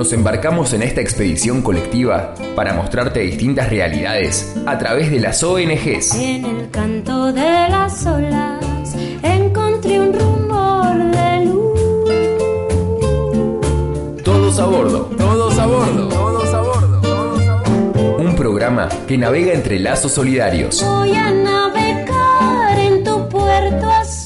nos embarcamos en esta expedición colectiva para mostrarte distintas realidades a través de las ONGs. En el canto de las olas encontré un rumor de luz. Todos a bordo. Todos a bordo. Todos a bordo. Todos a bordo. Un programa que navega entre lazos solidarios. Voy a navegar en tu puerto azul.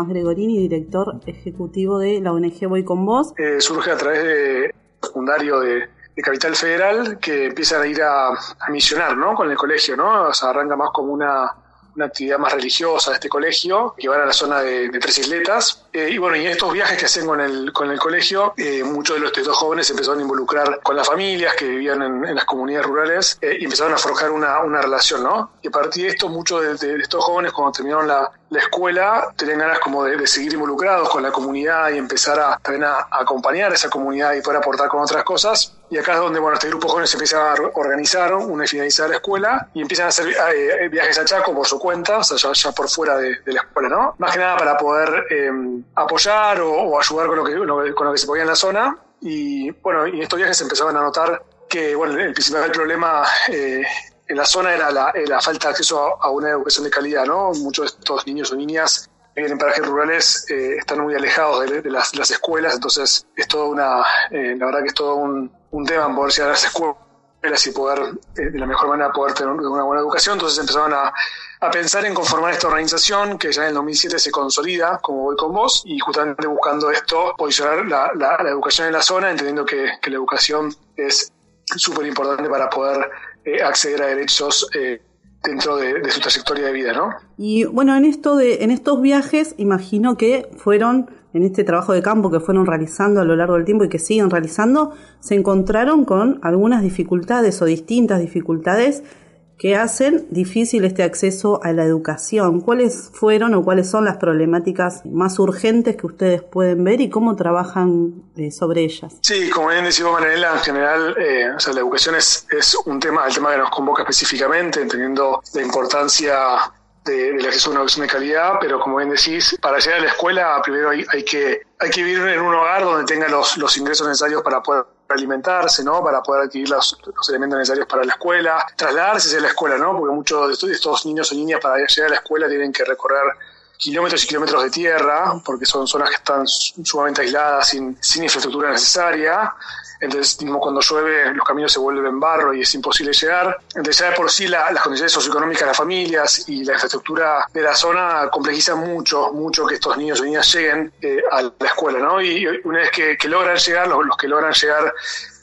Tomás Gregorini, director ejecutivo de la ONG Voy con Vos. eh, surge a través de secundario de, Capital Federal que empiezan a ir a, misionar ¿no? con el colegio, ¿no? O arranca más como una, actividad más religiosa de este colegio, que van a la zona de Tres Isletas. Eh, y bueno, y en estos viajes que hacen con el, con el colegio, eh, muchos de los estos jóvenes se empezaron a involucrar con las familias que vivían en, en las comunidades rurales eh, y empezaron a forjar una, una relación, ¿no? Y a partir de esto, muchos de, de- estos jóvenes, cuando terminaron la, la escuela, tenían ganas como de, de seguir involucrados con la comunidad y empezar a, también a, a acompañar a esa comunidad y poder aportar con otras cosas. Y acá es donde, bueno, este grupo de jóvenes se empieza a organizar una vez finalizada la escuela y empiezan a hacer eh, viajes a Chaco por su cuenta, o sea, ya, ya por fuera de, de la escuela, ¿no? Más que nada para poder eh, apoyar o, ayudar con lo, que, con lo que se podía en la zona. Y bueno, en estos viajes empezaban a notar que, bueno, el principal problema eh, en la zona era la, falta de acceso a, una educación de calidad, ¿no? Muchos de estos niños o niñas en parajes rurales eh, están muy alejados de, las, las escuelas, entonces es todo una, eh, la verdad que es todo un, un tema en poder llegar a las escuelas y poder, eh, de la mejor manera, poder tener una buena educación. Entonces empezaron a, a pensar en conformar esta organización que ya en el 2007 se consolida, como voy con vos, y justamente buscando esto, posicionar la, la- la educación en la zona, entendiendo que, que la educación es súper importante para poder eh, acceder a derechos eh, dentro de, de su trayectoria de vida, ¿no? Y bueno, en esto de, en estos viajes, imagino que fueron, en este trabajo de campo que fueron realizando a lo largo del tiempo y que siguen realizando, se encontraron con algunas dificultades o distintas dificultades que hacen difícil este acceso a la educación. ¿Cuáles fueron o cuáles son las problemáticas más urgentes que ustedes pueden ver y cómo trabajan eh, sobre ellas? Sí, como bien decimos Manuela, en general, eh, o sea, la educación es, un tema, el tema que nos convoca específicamente, entendiendo la importancia de- del acceso a una educación de calidad, pero como bien decís, para llegar a la escuela primero hay, hay que hay que vivir en un hogar donde tenga los, los ingresos necesarios para poder alimentarse, ¿no? Para poder adquirir los, elementos necesarios para la escuela, trasladarse hacia la escuela, ¿no? Porque muchos de estos niños o niñas para llegar a la escuela tienen que recorrer kilómetros y kilómetros de tierra, porque son zonas que están sumamente aisladas, sin, infraestructura necesaria. Entonces, mismo cuando llueve, los caminos se vuelven barro y es imposible llegar. Entonces, ya de por sí la- las condiciones socioeconómicas de las familias y la infraestructura de la zona complejizan mucho, mucho que estos niños y niñas lleguen eh, a la escuela, ¿no? Y una vez que, logran llegar, los que logran llegar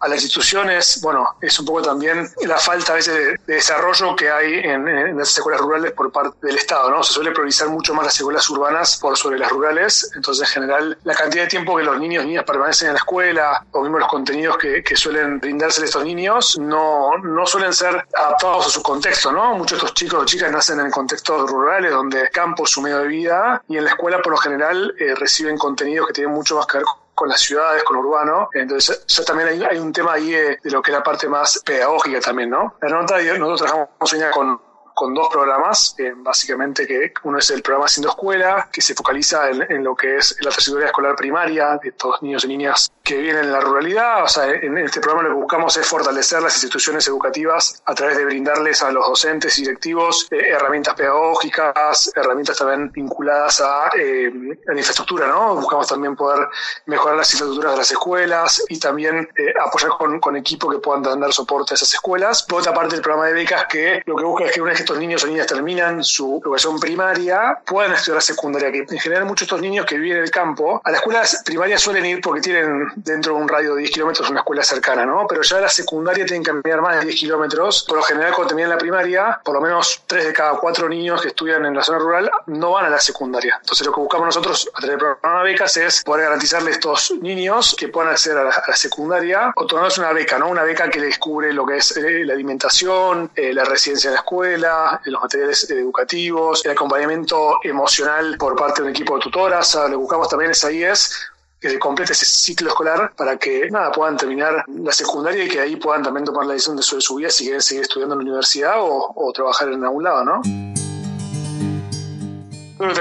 a las instituciones, bueno, es un poco también la falta a veces de, de desarrollo que hay en, las escuelas rurales por parte del Estado, ¿no? Se suele priorizar mucho más las escuelas urbanas por sobre las rurales, entonces en general la cantidad de tiempo que los niños y niñas permanecen en la escuela o mismo los contenidos que, que suelen brindarse a estos niños no, no suelen ser adaptados a su contexto, ¿no? Muchos de estos chicos o chicas nacen en contextos rurales donde el campo es su medio de vida y en la escuela por lo general eh, reciben contenidos que tienen mucho más que ver con con las ciudades, con lo urbano. Entonces, ya también hay, hay un tema ahí de, de lo que es la parte más pedagógica también, ¿no? La nota, nosotros trabajamos con, con dos programas, eh, básicamente que uno es el programa Haciendo Escuela, que se focaliza en, lo que es la trayectoria escolar primaria de todos niños y niñas que viven en la ruralidad. O sea, en este programa lo que buscamos es fortalecer las instituciones educativas a través de brindarles a los docentes y directivos eh, herramientas pedagógicas, herramientas también vinculadas a, eh, a la infraestructura, ¿no? Buscamos también poder mejorar las infraestructuras de las escuelas y también eh, apoyar con, con equipos que puedan dar soporte a esas escuelas. Por otra parte, el programa de becas que lo que busca es que una estos niños o niñas terminan su educación primaria, puedan estudiar secundaria, que en general muchos de estos niños que viven en el campo, a las escuelas primarias suelen ir porque tienen dentro de un radio de 10 kilómetros una escuela cercana, ¿no? Pero ya la secundaria tienen que caminar más de 10 kilómetros. Por lo general, cuando terminan la primaria, por lo menos 3 de cada 4 niños que estudian en la zona rural no van a la secundaria. Entonces, lo que buscamos nosotros a través del programa de becas es poder garantizarle a estos niños que puedan acceder a la, a la secundaria, otorgarles una beca, ¿no? Una beca que les cubre lo que es eh, la alimentación, eh, la residencia en la escuela, eh, los materiales educativos, el acompañamiento emocional por parte de un equipo de tutoras. Sea, lo que buscamos también es ahí es que se complete ese ciclo escolar para que nada puedan terminar la secundaria y que ahí puedan también tomar la decisión de su, su vida si quieren seguir estudiando en la universidad o, trabajar en algún lado, ¿no?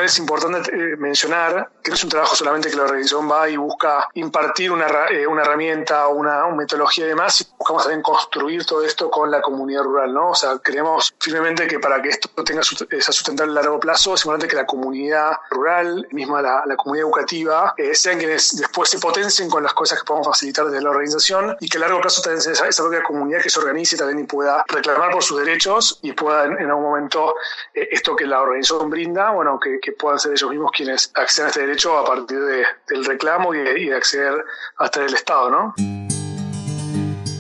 Es importante eh, mencionar que no es un trabajo solamente que la organización va y busca impartir una, eh, una herramienta, una, una metodología y demás, buscamos también construir todo esto con la comunidad rural, ¿no? O sea, creemos firmemente que para que esto tenga esa sustentable a largo plazo, es importante que la comunidad rural, misma la, la comunidad educativa, eh, sean quienes después se potencien con las cosas que podemos facilitar desde la organización y que a largo plazo también sea esa, esa propia comunidad que se organice también y pueda reclamar por sus derechos y pueda en, en algún momento eh, esto que la organización brinda, bueno, que, que, puedan ser ellos mismos quienes accedan a este derecho a partir de, del reclamo y y de acceder hasta el Estado, ¿no?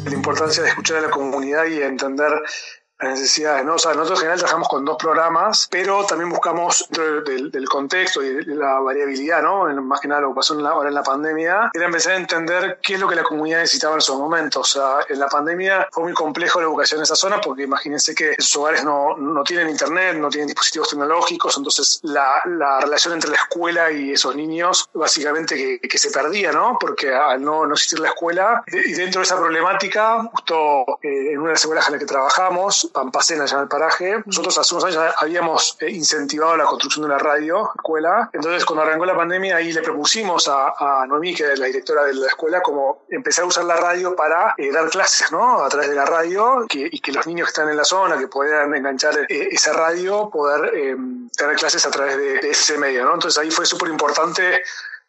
La importancia de escuchar a la comunidad y entender necesidades. ¿no? O sea, nosotros en general trabajamos con dos programas, pero también buscamos dentro del, del contexto y de la variabilidad, ¿no? más que nada lo que pasó en la, ahora en la pandemia, era empezar a entender qué es lo que la comunidad necesitaba en esos momentos. O sea, en la pandemia fue muy complejo la educación en esa zona porque imagínense que esos hogares no, no tienen internet, no tienen dispositivos tecnológicos, entonces la, la relación entre la escuela y esos niños básicamente que, que se perdía, ¿no? Porque al no, no existir la escuela, y dentro de esa problemática, justo eh, en una de las escuelas en las que trabajamos, Pampacena, llama el paraje. Nosotros hace unos años habíamos eh, incentivado la construcción de una radio escuela. Entonces, cuando arrancó la pandemia, ahí le propusimos a, a Noemí, que es la directora de la escuela, como empezar a usar la radio para eh, dar clases, ¿no? A través de la radio que, y que los niños que están en la zona, que puedan enganchar eh, esa radio, poder eh, tener clases a través de, de ese medio, ¿no? Entonces, ahí fue súper importante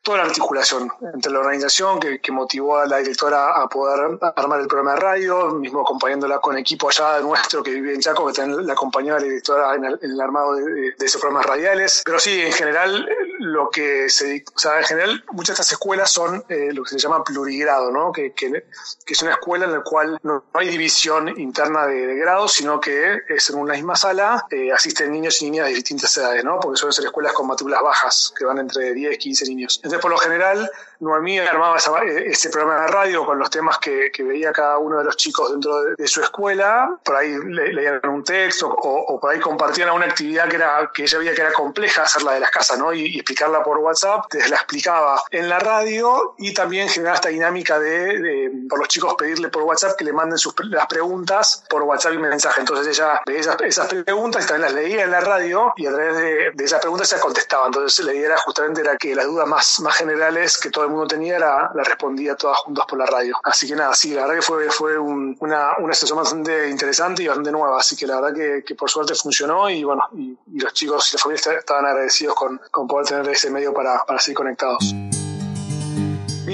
toda la articulación entre la organización que, que, motivó a la directora a poder armar el programa de radio, mismo acompañándola con equipo allá nuestro que vive en Chaco, que también la acompañó a la directora en el, en el armado de, esos programas radiales. Pero sí, en general, lo que se. O sea, en general, muchas de estas escuelas son eh, lo que se llama plurigrado, ¿no? Que, que, es una escuela en la cual no hay división interna de, grados, sino que es en una misma sala, eh, asisten niños y niñas de distintas edades, ¿no? Porque suelen ser escuelas con matrículas bajas, que van entre 10 y 15 niños. Entonces, por lo general, Noemí armaba ese programa de radio con los temas que, veía cada uno de los chicos dentro de, su escuela. Por ahí le, leían un texto o, por ahí compartían una actividad que, era, que ella veía que era compleja hacerla de las casas, ¿no? Y, explicarla por WhatsApp. Entonces la explicaba en la radio y también generaba esta dinámica de, de por los chicos pedirle por WhatsApp que le manden sus, las preguntas por WhatsApp y mensaje. Entonces ella veía esas, preguntas y también las leía en la radio y a través de, de esas preguntas se contestaba. Entonces la idea era justamente era que las dudas más, más generales que todo el mundo tenía la, la, respondía todas juntas por la radio. Así que nada, sí, la verdad que fue, fue un, una, una situación bastante interesante y bastante nueva. Así que la verdad que, que por suerte funcionó y bueno, y, los chicos y la familia estaban agradecidos con, con poder tener ese medio para, para seguir conectados.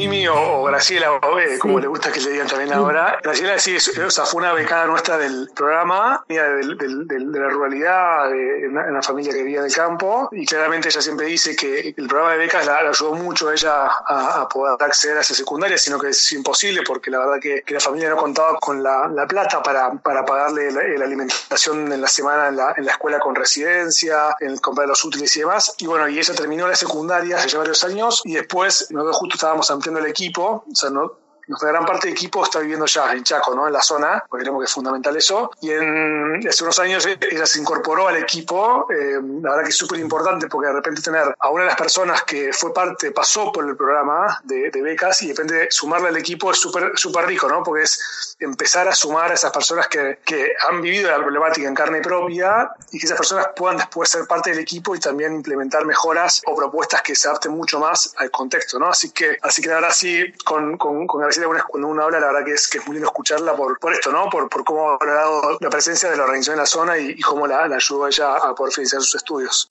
Mimi o, o Graciela, Bebe, como sí. le gusta que le digan también ahora. Graciela sí, es, o sea, fue una becada nuestra del programa, de, de, de, de la ruralidad, de, una, una, familia que vivía en el campo, y claramente ella siempre dice que el programa de becas la, la ayudó mucho a ella a, a, poder acceder a esa secundaria, sino que es imposible porque la verdad que, que la familia no contaba con la, la plata para, para pagarle la, la, alimentación en la semana en la, en la escuela con residencia, en comprar los útiles y demás. Y bueno, y ella terminó la secundaria hace ya varios años, y después nosotros justo estábamos ampliando el equipo, o sea, no, nuestra gran parte del equipo está viviendo ya en Chaco, ¿no? En la zona, porque creemos que es fundamental eso. Y en, hace unos años ella se incorporó al equipo, eh, la verdad que es súper importante porque de repente tener a una de las personas que fue parte, pasó por el programa de, de becas y de repente sumarle al equipo es súper súper rico, ¿no? Porque es empezar a sumar a esas personas que, que han vivido la problemática en carne propia y que esas personas puedan después ser parte del equipo y también implementar mejoras o propuestas que se adapten mucho más al contexto, ¿no? Así que, así que verdad sí, con, con, con cuando uno habla, la verdad que es, que es muy lindo escucharla por, por esto, ¿no? Por, por cómo ha valorado la presencia de la organización en la zona y, cómo la, la ayudó ella a poder finalizar sus estudios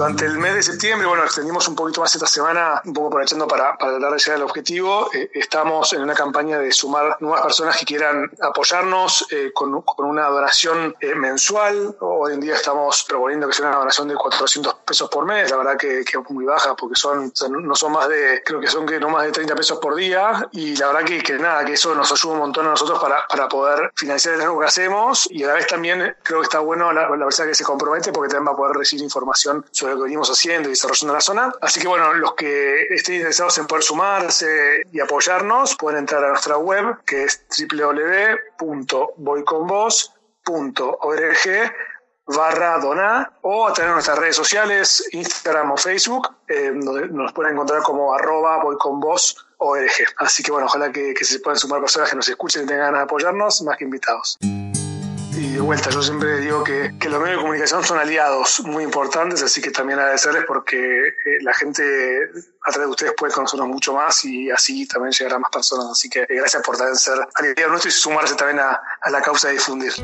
durante el mes de septiembre, bueno, extendimos un poquito más esta semana, un poco aprovechando para, para tratar de llegar al objetivo. Eh, estamos en una campaña de sumar nuevas personas que quieran apoyarnos eh, con, una donación eh, mensual. Hoy en día estamos proponiendo que sea una donación de 400 pesos por mes, la verdad que, es muy baja porque son, no son más de, creo que son que no más de 30 pesos por día y la verdad que, que nada, que eso nos ayuda un montón a nosotros para, para poder financiar el trabajo que hacemos y a la vez también creo que está bueno la, la persona que se compromete porque también va a poder recibir información sobre lo que venimos haciendo y desarrollando la zona. Así que bueno, los que estén interesados en poder sumarse y apoyarnos pueden entrar a nuestra web que es www.voyconvos.org barra donar o a través nuestras redes sociales, Instagram o Facebook, eh, donde nos pueden encontrar como arroba voy con vos ORG. Así que bueno, ojalá que, que se puedan sumar personas que nos escuchen y tengan ganas de apoyarnos, más que invitados. Y de vuelta, yo siempre digo que, que los medios de comunicación son aliados muy importantes, así que también agradecerles porque eh, la gente a través de ustedes puede conocernos mucho más y así también llegar a más personas. Así que gracias por también ser aliados nuestros y sumarse también a, a la causa de difundir.